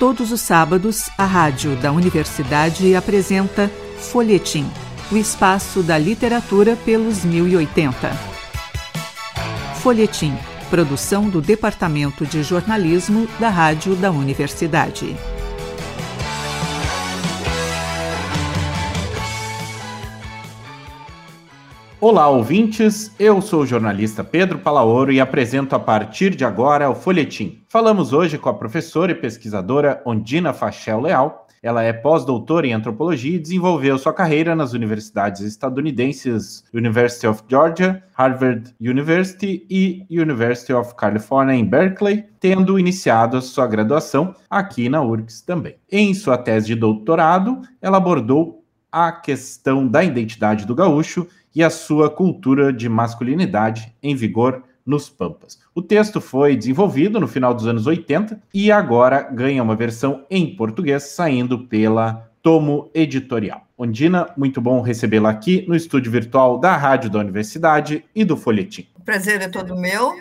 Todos os sábados, a rádio da universidade apresenta Folhetim, o espaço da literatura pelos 1080. Folhetim, produção do Departamento de Jornalismo da Rádio da Universidade. Olá, ouvintes. Eu sou o jornalista Pedro Palaoro e apresento a partir de agora o Folhetim. Falamos hoje com a professora e pesquisadora Ondina Fachel Leal. Ela é pós-doutora em antropologia e desenvolveu sua carreira nas universidades estadunidenses University of Georgia, Harvard University e University of California em Berkeley, tendo iniciado a sua graduação aqui na URGS também. Em sua tese de doutorado, ela abordou a questão da identidade do gaúcho e a sua cultura de masculinidade em vigor nos Pampas. O texto foi desenvolvido no final dos anos 80 e agora ganha uma versão em português saindo pela Tomo Editorial. Ondina, muito bom recebê-la aqui no estúdio virtual da Rádio da Universidade e do Folhetim. O prazer é todo meu.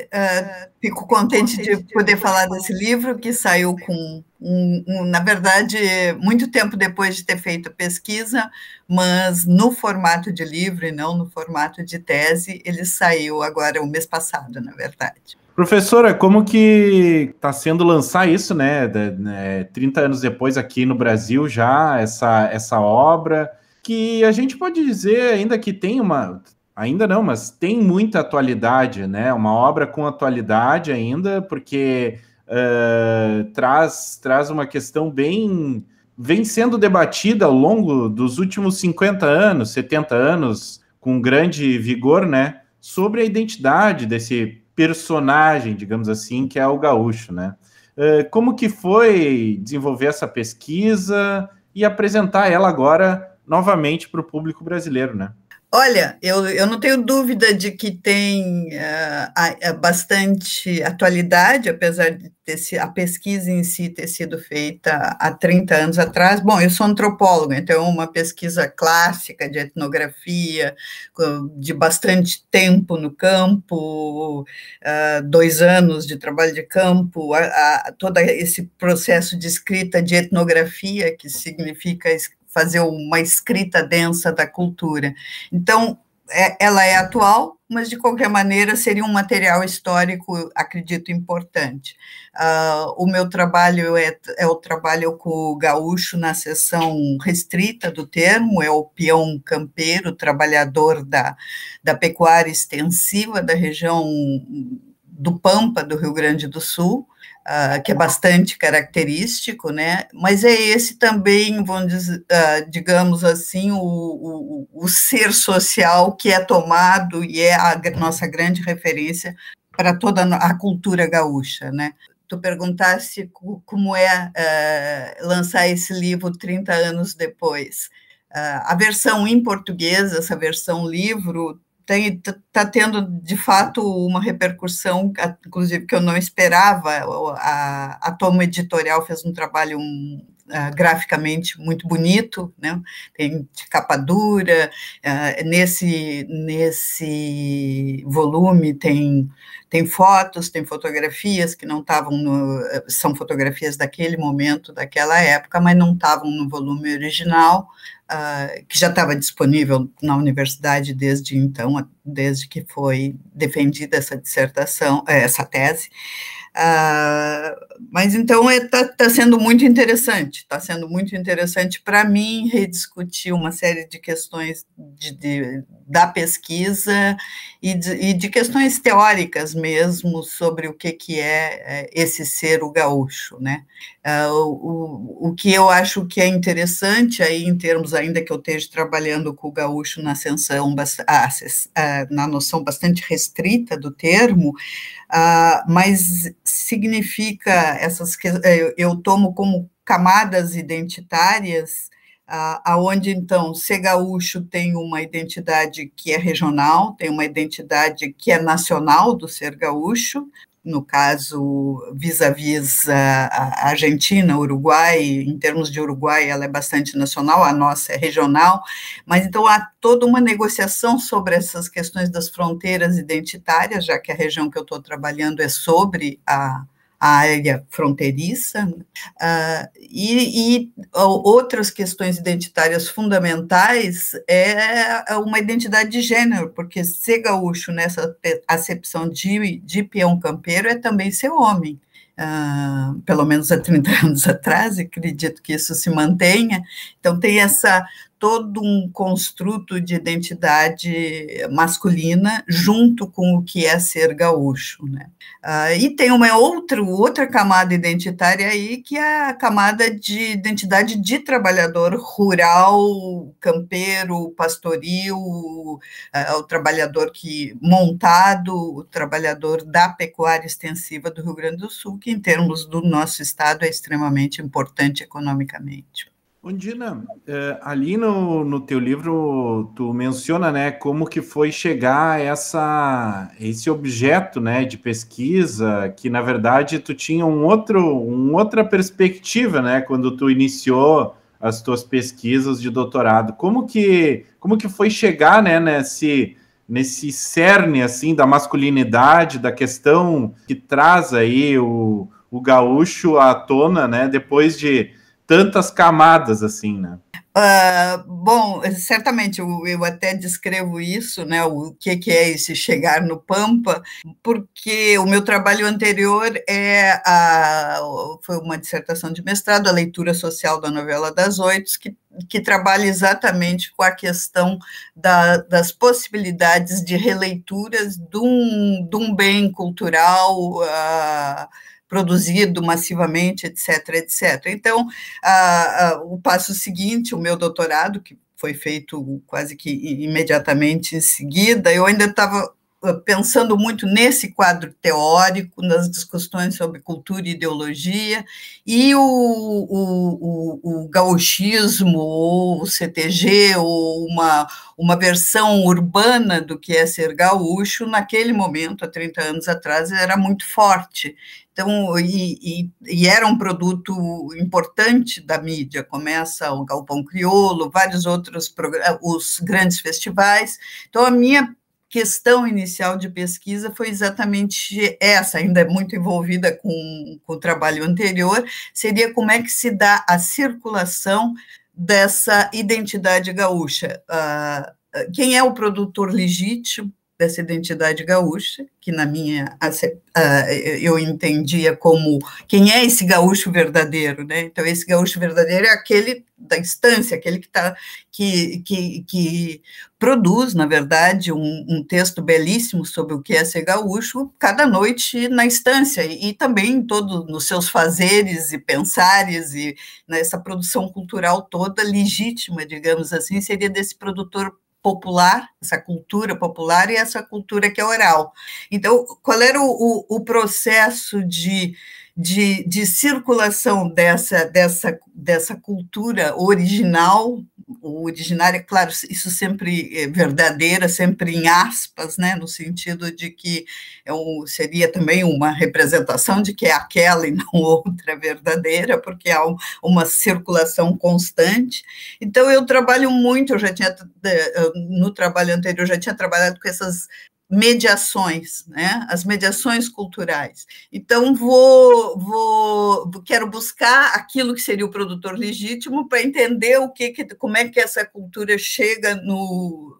Uh, fico contente de poder falar desse livro que saiu com, um, um, na verdade, muito tempo depois de ter feito a pesquisa, mas no formato de livro e não no formato de tese. Ele saiu agora o mês passado, na verdade. Professora, como que está sendo lançar isso, né, né? 30 anos depois aqui no Brasil já, essa, essa obra, que a gente pode dizer ainda que tem uma Ainda não, mas tem muita atualidade, né? Uma obra com atualidade ainda, porque uh, traz, traz uma questão bem. vem sendo debatida ao longo dos últimos 50 anos, 70 anos, com grande vigor, né? Sobre a identidade desse personagem, digamos assim, que é o gaúcho, né? Como que foi desenvolver essa pesquisa e apresentar ela agora novamente para o público brasileiro, né? Olha, eu, eu não tenho dúvida de que tem uh, bastante atualidade, apesar de ter, a pesquisa em si ter sido feita há 30 anos atrás. Bom, eu sou antropóloga, então uma pesquisa clássica de etnografia, de bastante tempo no campo, uh, dois anos de trabalho de campo, a, a, todo esse processo de escrita de etnografia, que significa fazer uma escrita densa da cultura. Então, é, ela é atual, mas de qualquer maneira seria um material histórico, acredito, importante. Uh, o meu trabalho é, é, o trabalho com o gaúcho na seção restrita do termo, é o peão campeiro, trabalhador da, da pecuária extensiva da região do Pampa, do Rio Grande do Sul, uh, que é bastante característico, né? Mas é esse também, vamos dizer, uh, digamos assim, o, o, o, ser social que é tomado e é a nossa grande referência para toda a cultura gaúcha, né? Tu perguntasse como é uh, lançar esse livro 30 anos depois. a versão em português, essa versão livro, está tendo de fato uma repercussão, inclusive que eu não esperava. A, a Toma Editorial fez um trabalho um, uh, graficamente muito bonito, né? tem capa dura, uh, nesse, nesse volume tem, tem fotos, tem fotografias que não estavam no, são fotografias daquele momento, daquela época, mas não estavam no volume original, uh, que já estava disponível na universidade desde então, desde que foi defendida essa dissertação, eh, essa tese. Uh, mas então está é, tá sendo muito interessante, está sendo muito interessante para mim rediscutir uma série de questões de, de da pesquisa e de, e de, questões teóricas mesmo sobre o que, que é, é esse ser o gaúcho, né? Uh, o, o que eu acho que é interessante aí em termos ainda que eu esteja trabalhando com o gaúcho na ascensão, ah, na noção bastante restrita do termo, uh, mas significa essas que eu, eu tomo como camadas identitárias, aonde então ser gaúcho tem uma identidade que é regional, tem uma identidade que é nacional do ser gaúcho, no caso, vis-à-vis a Argentina, Uruguai, em termos de Uruguai, ela é bastante nacional, a nossa é regional, mas então há toda uma negociação sobre essas questões das fronteiras identitárias, já que a região que eu estou trabalhando é sobre a, a área fronteiriça, uh, e, e, outras questões identitárias fundamentais é uma identidade de gênero, porque ser gaúcho nessa acepção de, de peão campeiro é também ser homem. Uh, pelo menos há 30 anos atrás, acredito que isso se mantenha. Então, tem essa todo um construto de identidade masculina junto com o que é ser gaúcho, né? Uh, e tem uma outra, outra camada identitária aí, que é a camada de identidade de trabalhador rural, campeiro, pastoril, uh, o trabalhador que montado, o trabalhador da pecuária extensiva do Rio Grande do Sul, que em termos do nosso estado é extremamente importante economicamente. Ondina, é, ali no, no teu livro tu menciona, né, como que foi chegar essa, esse objeto, né, de pesquisa, que na verdade tu tinha um outro, um outra perspectiva, né, quando tu iniciou as tuas pesquisas de doutorado. Como que, como que foi chegar, né, nesse, nesse cerne, assim, da masculinidade, da questão que traz aí o, o gaúcho à tona, né, depois de tantas camadas assim, né? Uh, bom, certamente eu, eu, até descrevo isso, né? O que, que é esse chegar no Pampa, porque o meu trabalho anterior é a, foi uma dissertação de mestrado, a leitura social da novela das oito, que, que trabalha exatamente com a questão da, das possibilidades de releituras de um, de um bem cultural. Uh, produzido massivamente, etc., etc. Então, a, a, o passo seguinte, o meu doutorado, que foi feito quase que imediatamente em seguida, eu ainda estava pensando muito nesse quadro teórico, nas discussões sobre cultura e ideologia, e o, o, o, o gauchismo, ou o CTG, ou uma, uma versão urbana do que é ser gaúcho, naquele momento, há 30 anos atrás, era muito forte. Então, e, e, e, era um produto importante da mídia, começa o Galpão Criolo, vários outros os grandes festivais. Então, a minha questão inicial de pesquisa foi exatamente essa, ainda muito envolvida com, com o trabalho anterior, seria como é que se dá a circulação dessa identidade gaúcha. Uh, quem é o produtor legítimo dessa identidade gaúcha, que na minha eu entendia como quem é esse gaúcho verdadeiro, né? Então esse gaúcho verdadeiro é aquele da instância, aquele que tá que, que, que produz, na verdade, um, um, texto belíssimo sobre o que é ser gaúcho cada noite na instância e, também todo nos seus fazeres e pensares e nessa produção cultural toda legítima, digamos assim, seria desse produtor popular, essa cultura popular e essa cultura que é oral. Então, qual era o, o, o processo de, de, de, circulação dessa, dessa, dessa cultura original o originário, é claro, isso sempre é verdadeira, sempre em aspas, né, no sentido de que é um, seria também uma representação de que é aquela e não outra verdadeira, porque há um, uma circulação constante. Então, eu trabalho muito, eu já tinha, no trabalho anterior, eu já tinha trabalhado com essas mediações, né? As mediações culturais. Então vou, vou quero buscar aquilo que seria o produtor legítimo para entender o que, como é que essa cultura chega no,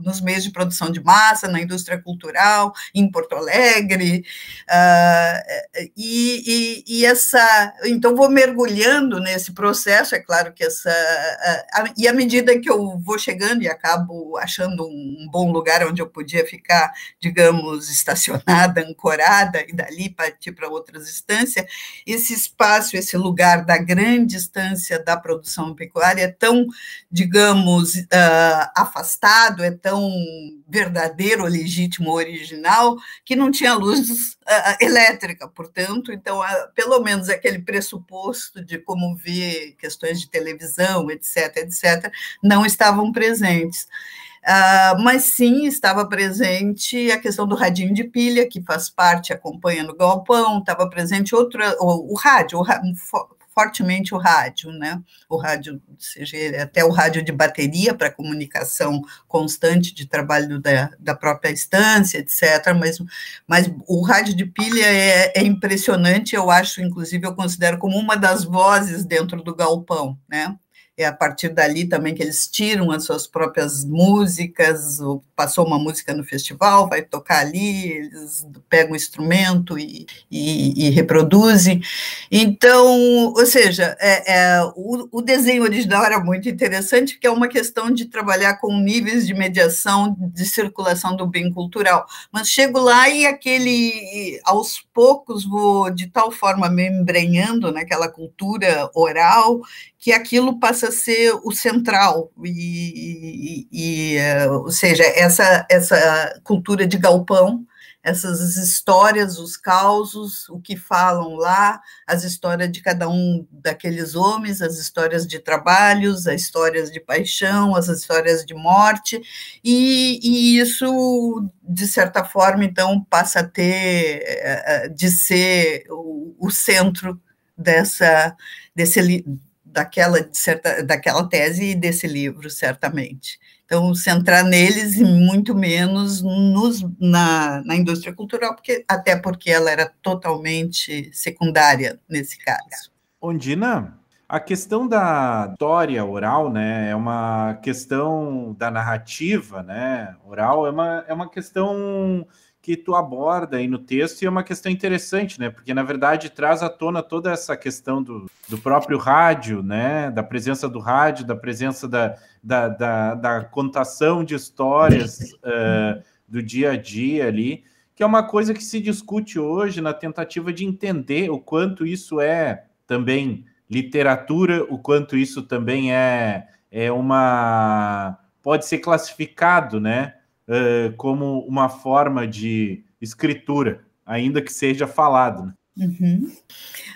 nos meios de produção de massa, na indústria cultural, em Porto Alegre, uh, e, e, e, essa então vou mergulhando nesse processo. É claro que essa uh, e à medida que eu vou chegando e acabo achando um bom lugar onde eu podia ficar ficar, digamos, estacionada, ancorada, e dali partir para outras instâncias, esse espaço, esse lugar da grande instância da produção pecuária é tão, digamos, uh, afastado, é tão verdadeiro, legítimo, original, que não tinha luz uh, elétrica, portanto, então, uh, pelo menos aquele pressuposto de como ver questões de televisão, etc., etc., não estavam presentes. Uh, mas sim estava presente a questão do radinho de pilha, que faz parte, acompanha no galpão, estava presente outra, o, o rádio, o, fortemente o rádio, né? O rádio, seja até o rádio de bateria para comunicação constante de trabalho da, da própria instância, etc. Mas, mas o rádio de pilha é, é impressionante, eu acho, inclusive, eu considero como uma das vozes dentro do galpão, né? É a partir dali também que eles tiram as suas próprias músicas, passou uma música no festival, vai tocar ali, eles pegam o instrumento e, e, e reproduzem. Então, ou seja, é, é, o, o, desenho original era muito interessante, porque é uma questão de trabalhar com níveis de mediação de circulação do bem cultural. Mas chego lá e aquele, aos poucos, vou de tal forma me embrenhando naquela cultura oral que aquilo passa a ser o central, e, e, e, eh, ou seja, essa, essa cultura de galpão, essas histórias, os causos, o que falam lá, as histórias de cada um daqueles homens, as histórias de trabalhos, as histórias de paixão, as histórias de morte, e, e isso, de certa forma, então, passa a ter, eh, eh, de ser o, o centro dessa, desse, daquela, certa, daquela tese e desse livro, certamente. Então, centrar neles e muito menos nos, na, na indústria cultural, porque, até porque ela era totalmente secundária nesse caso. Ondina, a questão da história oral, né, é uma questão da narrativa, né, oral é uma, é uma questão que tu aborda aí no texto e é uma questão interessante, né? Porque na verdade traz à tona toda essa questão do, do próprio rádio, né? Da presença do rádio, da presença da, da, da, da contação de histórias uh, do dia a dia ali, que é uma coisa que se discute hoje na tentativa de entender o quanto isso é também literatura, o quanto isso também é, é uma. pode ser classificado, né? Uh, como uma forma de escritura, ainda que seja falado. Né? Uhum.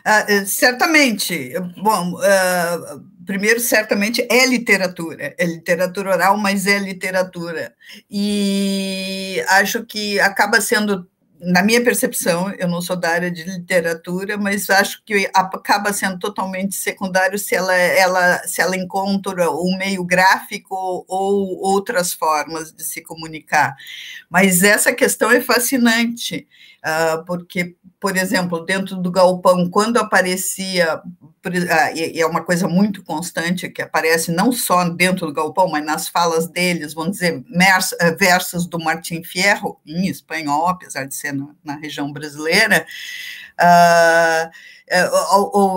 Uh, certamente. Bom, uh, primeiro, certamente é literatura, é literatura oral, mas é literatura. E acho que acaba sendo na minha percepção, eu não sou da área de literatura, mas acho que acaba sendo totalmente secundário se ela, ela, se ela encontra o meio gráfico ou outras formas de se comunicar. Mas essa questão é fascinante, porque, por exemplo, dentro do galpão, quando aparecia, uh, e é uma coisa muito constante, que aparece não só dentro do galpão, mas nas falas deles, vamos dizer, eh, versos do Martim Fierro, em espanhol, apesar de ser na, região brasileira, uh,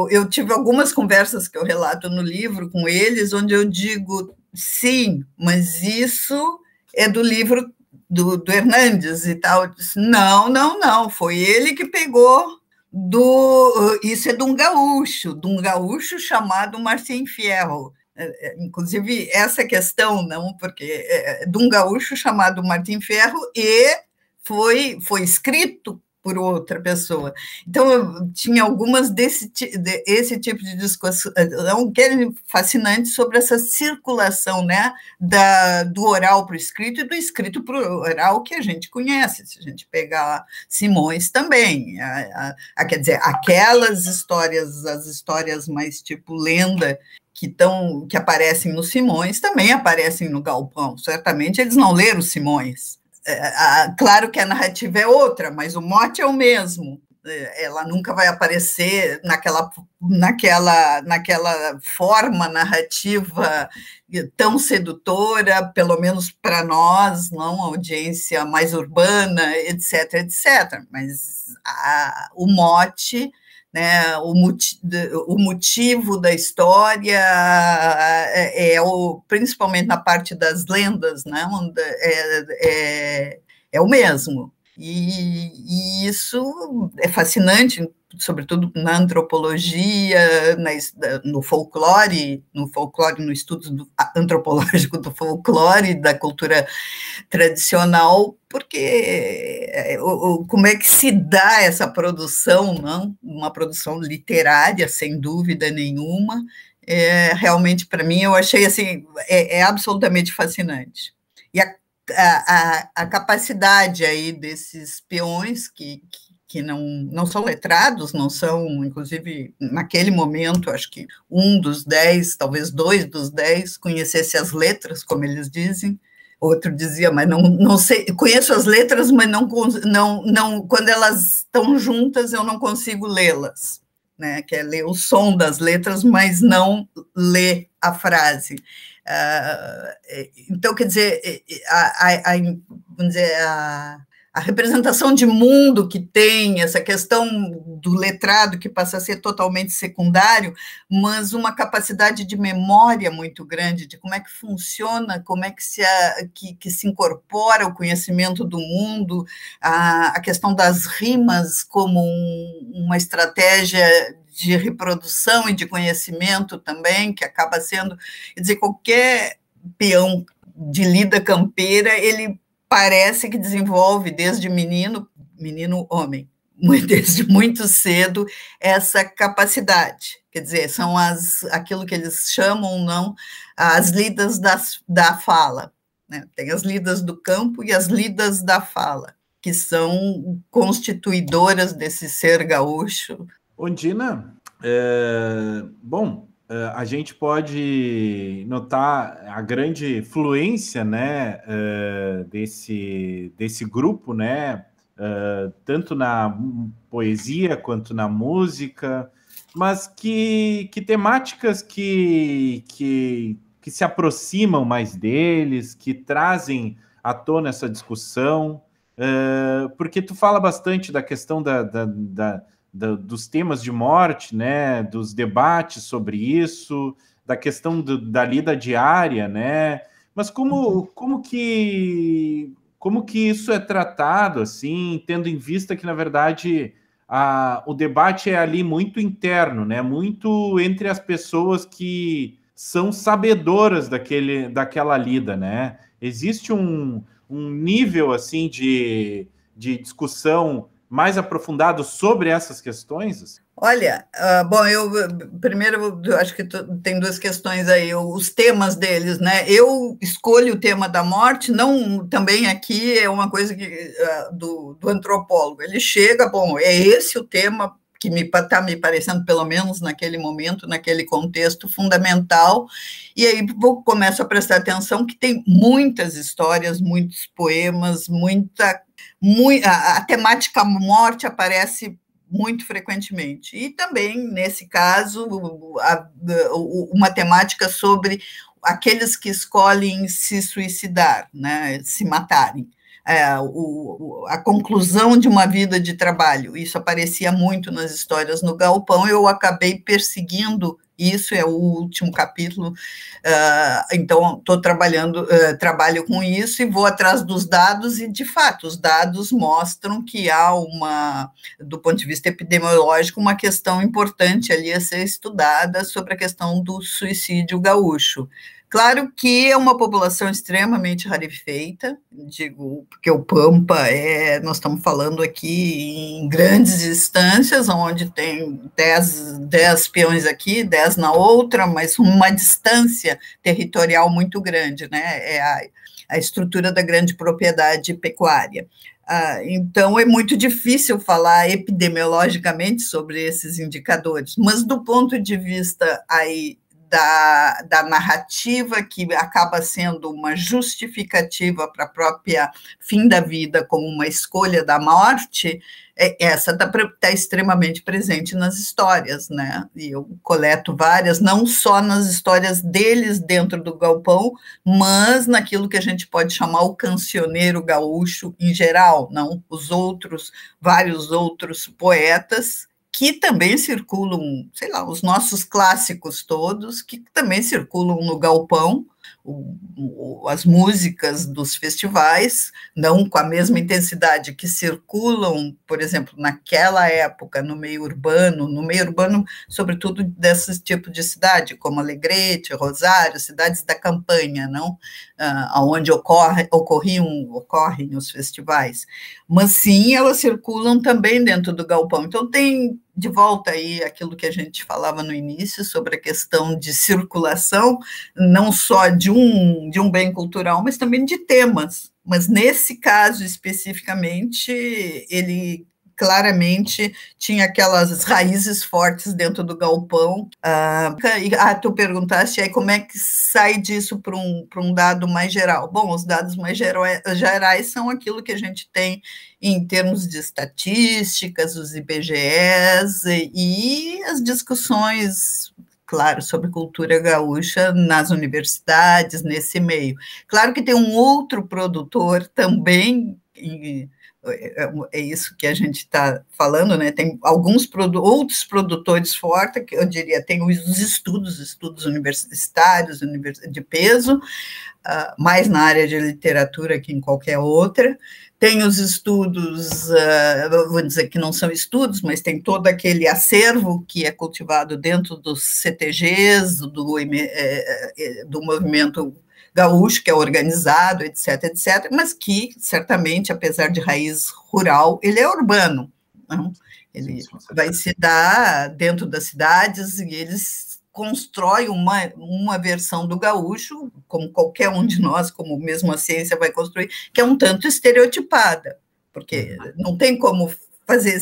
eu tive algumas conversas que eu relato no livro com eles, onde eu digo, sim, mas isso é do livro do, do Hernandes e tal. disse, não, não, não, foi ele que pegou do. Isso é de um gaúcho, de um gaúcho chamado Martim Fierro. É, é, inclusive, essa questão, não, porque é de um gaúcho chamado Martim Ferro e foi, foi escrito por outra pessoa. Então, eu tinha algumas desse esse tipo de discussão que é fascinante sobre essa circulação né, da, do oral para o escrito e do escrito para o oral que a gente conhece. Se a gente pegar Simões também, a, a, quer dizer, aquelas histórias, as histórias mais tipo lenda, que, tão, que aparecem no Simões também aparecem no Galpão. Certamente eles não leram Simões, claro que a narrativa é outra, mas o mote é o mesmo. É, ela nunca vai aparecer naquela, naquela, naquela forma narrativa tão sedutora, pelo menos para nós, não audiência mais urbana, etc, etc. Mas a, o mote né, o, o, motivo da história é, é, o, principalmente na parte das lendas, né, é, é, é o mesmo. E, e, isso é fascinante, sobretudo na antropologia, na, no folclore, no folclore, no estudo do, antropológico do folclore, da cultura tradicional, porque é, o, como é que se dá essa produção, não? Uma produção literária, sem dúvida nenhuma. É, realmente, para mim, eu achei assim, é, é absolutamente fascinante. E a, a, a, capacidade aí desses peões que, que que não, não são letrados, não são, inclusive, naquele momento, acho que um dos dez, talvez dois dos dez, conhecesse as letras, como eles dizem, outro dizia, mas não, não sei, conheço as letras, mas não, não, não quando elas estão juntas, eu não consigo lê-las, né? Que é ler o som das letras, mas não ler a frase. Uh, então, quer dizer, a, a, a, vamos dizer, a, a representação de mundo que tem, essa questão do letrado que passa a ser totalmente secundário, mas uma capacidade de memória muito grande de como é que funciona, como é que se, que, que se incorpora o conhecimento do mundo, a, a questão das rimas como um, uma estratégia de reprodução e de conhecimento também, que acaba sendo, quer dizer, qualquer peão de lida campeira, ele parece que desenvolve desde menino, menino homem, desde muito cedo essa capacidade. Quer dizer, são as aquilo que eles chamam não as lidas das, da fala. Né? Tem as lidas do campo e as lidas da fala, que são constituidoras desse ser gaúcho. Ondina, é, bom, uh, a gente pode notar a grande fluência né, uh, desse, desse grupo, né, uh, tanto na poesia quanto na música, mas que, que temáticas que, que, que se aproximam mais deles, que trazem à tona essa discussão, porque tu fala bastante da questão da, da, da dos temas de morte, né, dos debates sobre isso, da questão do, da lida diária, né? Mas como, uhum. como que como que isso é tratado assim, tendo em vista que na verdade a, o debate é ali muito interno, né? Muito entre as pessoas que são sabedoras daquele, daquela lida, né? Existe um, um nível assim de, de discussão mais aprofundado sobre essas questões? Olha, uh, bom, eu primeiro eu acho que tem duas questões aí, os temas deles, né? Eu escolho o tema da morte, não também aqui é uma coisa que, uh, do, do antropólogo. Ele chega, bom, é esse o tema que me está me parecendo, pelo menos naquele momento, naquele contexto fundamental, e aí vou, começo a prestar atenção que tem muitas histórias, muitos poemas, muita muito, a, a temática morte aparece muito frequentemente. E também, nesse caso, a, uma temática sobre aqueles que escolhem se suicidar, né, se matarem. É, o, a conclusão de uma vida de trabalho. Isso aparecia muito nas histórias no Galpão, eu acabei perseguindo isso é o último capítulo, uh, então estou trabalhando, uh, trabalho com isso e vou atrás dos dados, e de fato, os dados mostram que há uma, do ponto de vista epidemiológico, uma questão importante ali a ser estudada sobre a questão do suicídio gaúcho. Claro que é uma população extremamente rarefeita, digo, porque o Pampa é, nós estamos falando aqui em grandes distâncias, onde tem 10, 10 peões aqui, 10 na outra, mas uma distância territorial muito grande, né? É a, a estrutura da grande propriedade pecuária. Ah, então, é muito difícil falar epidemiologicamente sobre esses indicadores, mas do ponto de vista aí da, da narrativa, que acaba sendo uma justificativa para a própria fim da vida, como uma escolha da morte, é, essa está tá extremamente presente nas histórias, né? E eu coleto várias, não só nas histórias deles dentro do galpão, mas naquilo que a gente pode chamar o cancioneiro gaúcho em geral, não os outros, vários outros poetas que também circulam, sei lá, os nossos clássicos todos, que também circulam no galpão, o, o, as músicas dos festivais, não com a mesma intensidade que circulam, por exemplo, naquela época no meio urbano, no meio urbano, sobretudo desses tipos de cidade, como Alegrete, Rosário, cidades da campanha, não, ah, aonde ocorre, ocorriam, ocorrem os festivais, mas sim elas circulam também dentro do galpão. Então tem de volta aí aquilo que a gente falava no início sobre a questão de circulação, não só de um, de um bem cultural, mas também de temas. Mas nesse caso especificamente, ele claramente tinha aquelas raízes fortes dentro do galpão. Ah, ah, tu perguntaste aí como é que sai disso para um, um dado mais geral. Bom, os dados mais gerais são aquilo que a gente tem em termos de estatísticas, os IBGEs e as discussões claro, sobre cultura gaúcha nas universidades, nesse meio. Claro que tem um outro produtor também, é, é, é isso que a gente está falando, né? Tem alguns produ outros produtores fortes, que eu diria, tem os estudos, estudos universitários, de peso, uh, mais na área de literatura que em qualquer outra, tem os estudos, uh, vou dizer que não são estudos, mas tem todo aquele acervo que é cultivado dentro dos CTGs, do, é, do movimento gaúcho, que é organizado, etc., etc., mas que, certamente, apesar de raiz rural, ele é urbano. Não? Ele vai se dar dentro das cidades e eles constrói uma, uma versão do gaúcho, como qualquer um de nós, como mesmo a ciência vai construir, que é um tanto estereotipada, porque uhum. não tem como fazer,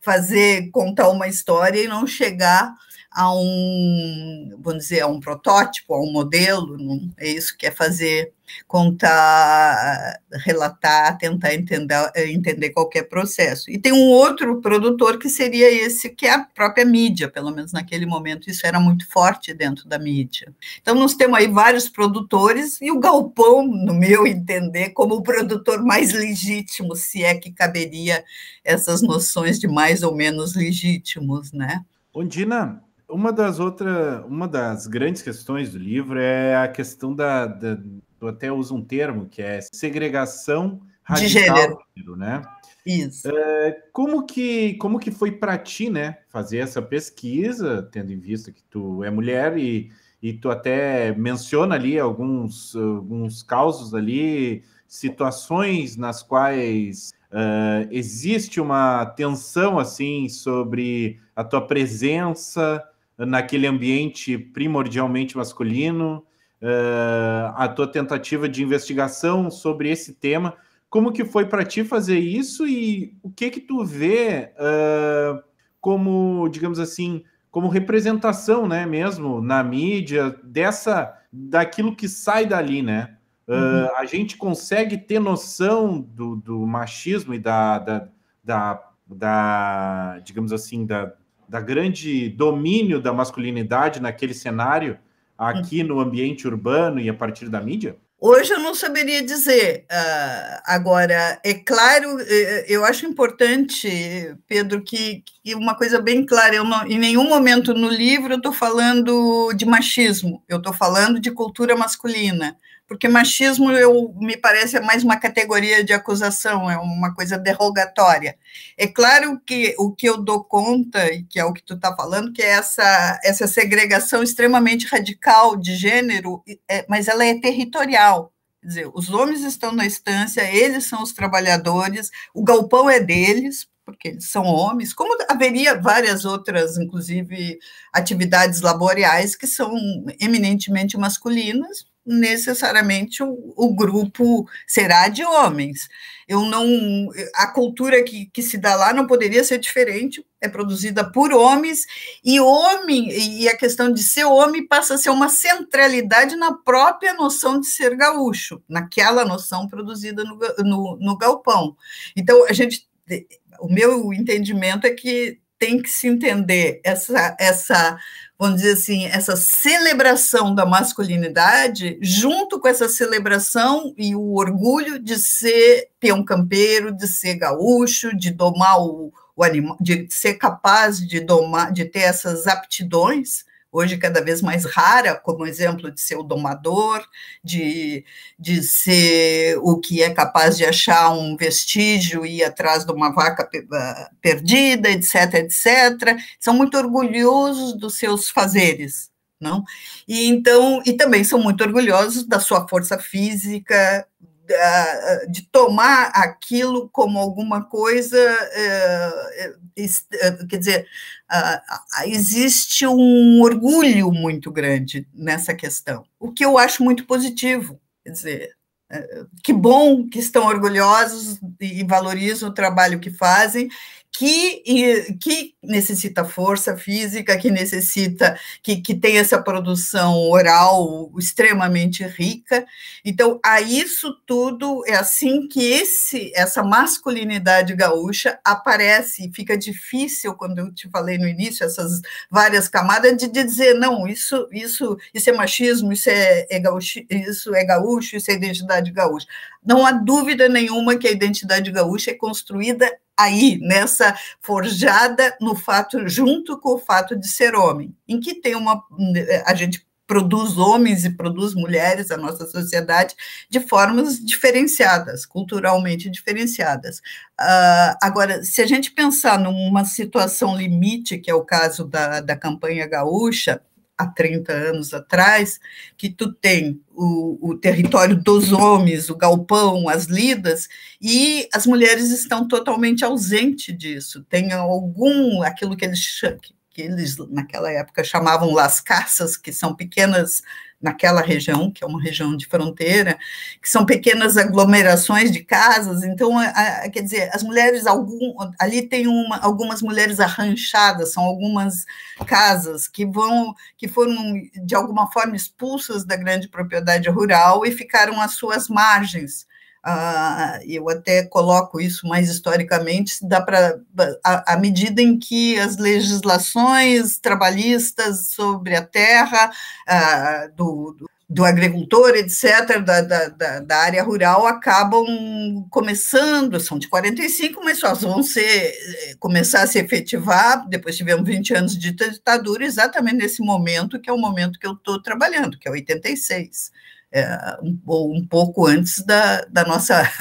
fazer contar uma história e não chegar a um, vamos dizer, a um protótipo, a um modelo, não, é isso que é fazer, contar, relatar, tentar entender, entender qualquer processo. E tem um outro produtor que seria esse, que é a própria mídia, pelo menos naquele momento isso era muito forte dentro da mídia. Então nós temos aí vários produtores e o galpão, no meu entender, como o produtor mais legítimo, se é que caberia essas noções de mais ou menos legítimos, né? Ondina, uma das outras, uma das grandes questões do livro é a questão da, da eu até uso um termo que é segregação radical de gênero, gênero né? Isso. É, como que como que foi para ti, né, fazer essa pesquisa, tendo em vista que tu é mulher e, e tu até menciona ali alguns alguns causos ali, situações nas quais uh, existe uma tensão assim sobre a tua presença naquele ambiente primordialmente masculino, uh, a tua tentativa de investigação sobre esse tema. Como que foi para ti fazer isso e o que que tu vê uh, como, digamos assim, como representação, né, mesmo na mídia dessa, daquilo que sai dali, né? Uh, uhum. A gente consegue ter noção do, do machismo e da, da, da, da digamos assim, da, da grande domínio da masculinidade naquele cenário aqui no ambiente urbano e a partir da mídia? Hoje eu não saberia dizer. Uh, agora, é claro, eh, eu acho importante, Pedro, que, que uma coisa bem clara: eu não, em nenhum momento no livro eu estou falando de machismo, eu estou falando de cultura masculina porque machismo eu me parece é mais uma categoria de acusação, é uma coisa derrogatória. É claro que o que eu dou conta, e que é o que tu está falando, que é essa, essa segregação extremamente radical de gênero, é, mas ela é territorial. Quer dizer, os homens estão na estância, eles são os trabalhadores, o galpão é deles, porque eles são homens, como haveria várias outras, inclusive, atividades laborais que são eminentemente masculinas, necessariamente o, o, grupo será de homens. Eu não, a cultura que, que se dá lá não poderia ser diferente, é produzida por homens, e homem, e a questão de ser homem passa a ser uma centralidade na própria noção de ser gaúcho, naquela noção produzida no, no, no galpão. Então, a gente, o meu entendimento é que tem que se entender essa, essa vamos dizer assim, essa celebração da masculinidade, junto com essa celebração e o orgulho de ser peão campeiro, de ser gaúcho, de domar o, o animal, de ser capaz de domar, de ter essas aptidões, hoje cada vez mais rara, como exemplo de ser o domador, de, de ser o que é capaz de achar um vestígio e ir atrás de uma vaca ah, perdida, etc, etc. São muito orgulhosos dos seus fazeres, não? E então, e também são muito orgulhosos da sua força física, de tomar aquilo como alguma coisa, eh, eh, quer dizer, existe um orgulho muito grande nessa questão, o que eu acho muito positivo. Quer dizer, que bom que estão orgulhosos e valorizam o trabalho que fazem, que, que necessita força física, que necessita, que, que tem essa produção oral extremamente rica. Então, a isso tudo é assim que esse essa masculinidade gaúcha aparece e fica difícil, quando eu te falei no início, essas várias camadas, de dizer, não, isso, isso, isso é machismo, isso é, é gaúcho, isso é gaúcho, isso é identidade gaúcha. Não há dúvida nenhuma que a identidade gaúcha é construída aí, nessa forjada no fato, junto com o fato de ser homem, em que tem uma. A gente produz homens e produz mulheres, a nossa sociedade, de formas diferenciadas, culturalmente diferenciadas. Uh, agora, se a gente pensar numa situação limite, que é o caso da, da campanha gaúcha, há 30 anos atrás, que tu tem o, o, território dos homens, o galpão, as lidas, e as mulheres estão totalmente ausentes disso. Tem algum, aquilo que eles, que eles naquela época chamavam las caças, que são pequenas naquela região, que é uma região de fronteira, que são pequenas aglomerações de casas. Então, a, a, quer dizer, as mulheres, algum, ali tem uma, algumas mulheres arranchadas, são algumas casas que vão, que foram de alguma forma expulsas da grande propriedade rural e ficaram às suas margens. Uh, eu até coloco isso mais historicamente, dá para à medida em que as legislações trabalhistas sobre a terra uh, do, do, do, agricultor, etc., da, da, da, área rural, acabam começando, são de 45, mas só vão ser, começar a se efetivar, depois tivemos 20 anos de ditadura, exatamente nesse momento, que é o momento que eu estou trabalhando, que é 86 é, um, um, pouco antes da, da nossa.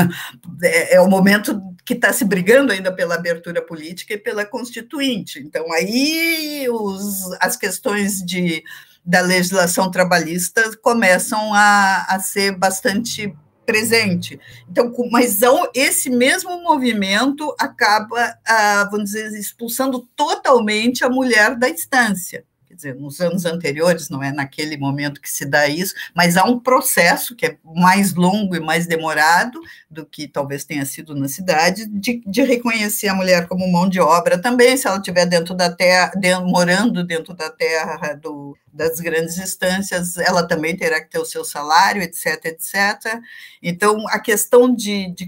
É, é o momento que está se brigando ainda pela abertura política e pela constituinte. Então, aí os, as questões de, da legislação trabalhista começam a, a ser bastante presente. Então, mas esse mesmo movimento acaba, ah, vamos dizer, expulsando totalmente a mulher da instância dizer, nos anos anteriores, não é naquele momento que se dá isso, mas há um processo que é mais longo e mais demorado do que talvez tenha sido na cidade, de, de reconhecer a mulher como mão de obra também, se ela estiver dentro da terra, morando dentro da terra do, das grandes instâncias, ela também terá que ter o seu salário, etc, etc. Então, a questão de, de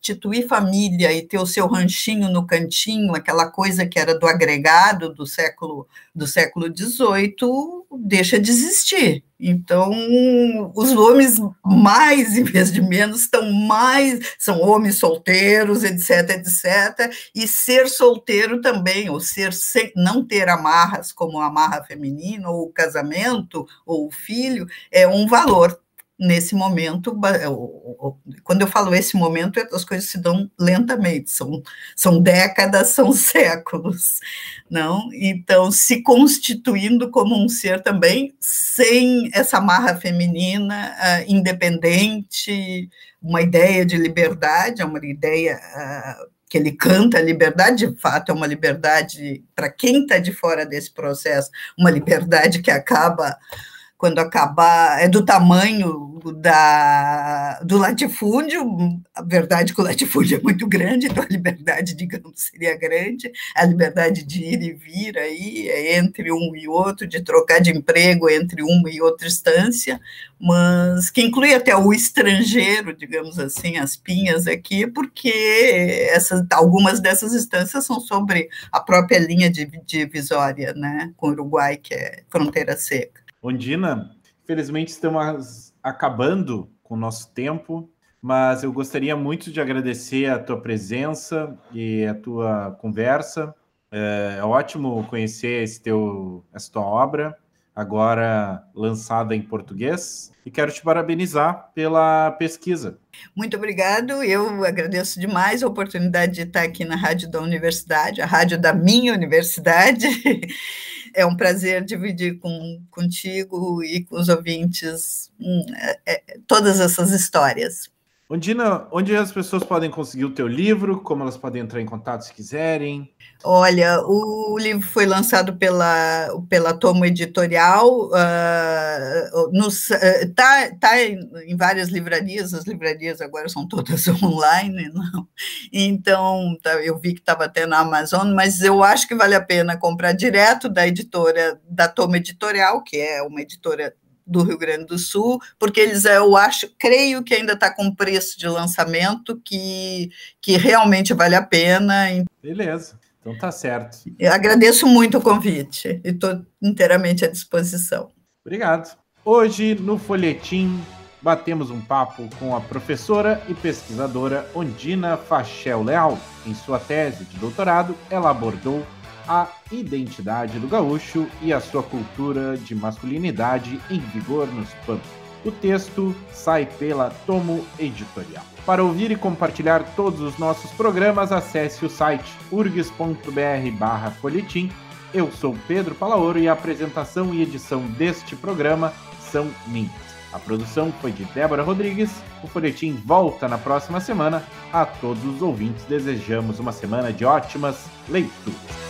constituir família e ter o seu ranchinho no cantinho, aquela coisa que era do agregado do século do século XVIII, deixa de existir. Então, os homens mais, em vez de menos, estão mais, são homens solteiros, etc, etc, e ser solteiro também, ou ser sem, não ter amarras, como a amarra feminina, ou o casamento, ou o filho, é um valor nesse momento, quando eu falo esse momento, as coisas se dão lentamente, são, são décadas, são séculos, não? Então, se constituindo como um ser também sem essa marra feminina, uh, independente, uma ideia de liberdade, é uma ideia uh, que ele canta a liberdade, de fato, é uma liberdade, para quem está de fora desse processo, uma liberdade que acaba quando acabar, é do tamanho da, do latifúndio, a verdade é que o latifúndio é muito grande, então a liberdade, digamos, seria grande, a liberdade de ir e vir aí, é entre um e outro, de trocar de emprego entre uma e outra instância, mas que inclui até o estrangeiro, digamos assim, as pinhas aqui, porque essas, algumas dessas instâncias são sobre a própria linha divisória, né, com o Uruguai, que é fronteira seca. Ondina, felizmente estamos acabando com o nosso tempo, mas eu gostaria muito de agradecer a tua presença e a tua conversa. É, é ótimo conhecer esse teu, essa tua obra, agora lançada em português, e quero te parabenizar pela pesquisa. Muito obrigado, eu agradeço demais a oportunidade de estar aqui na rádio da universidade, a rádio da minha universidade. É um prazer dividir com, contigo e com os ouvintes hum, é, é, todas essas histórias. Ondina, onde as pessoas podem conseguir o teu livro? Como elas podem entrar em contato se quiserem? Olha, o livro foi lançado pela, pela Tomo Editorial, uh, nos, uh, tá, tá em, em, várias livrarias, as livrarias agora são todas online, não? então tá, eu vi que estava até na Amazon, mas eu acho que vale a pena comprar direto da editora, da Tomo Editorial, que é uma editora do Rio Grande do Sul, porque eles, eu acho, creio que ainda está com preço de lançamento que, que realmente vale a pena. Beleza, então tá certo. Eu agradeço muito o convite e estou inteiramente à disposição. Obrigado. Hoje, no Folhetim, batemos um papo com a professora e pesquisadora Ondina Fachel Leal. Em sua tese de doutorado, ela abordou a identidade do gaúcho e a sua cultura de masculinidade em vigor nos pampos. O texto sai pela Tomo Editorial. Para ouvir e compartilhar todos os nossos programas, acesse o site urgs.br/folhetim. Eu sou Pedro Palaoro e a apresentação e edição deste programa são minhas. A produção foi de Débora Rodrigues. O folhetim volta na próxima semana. A todos os ouvintes desejamos uma semana de ótimas leituras.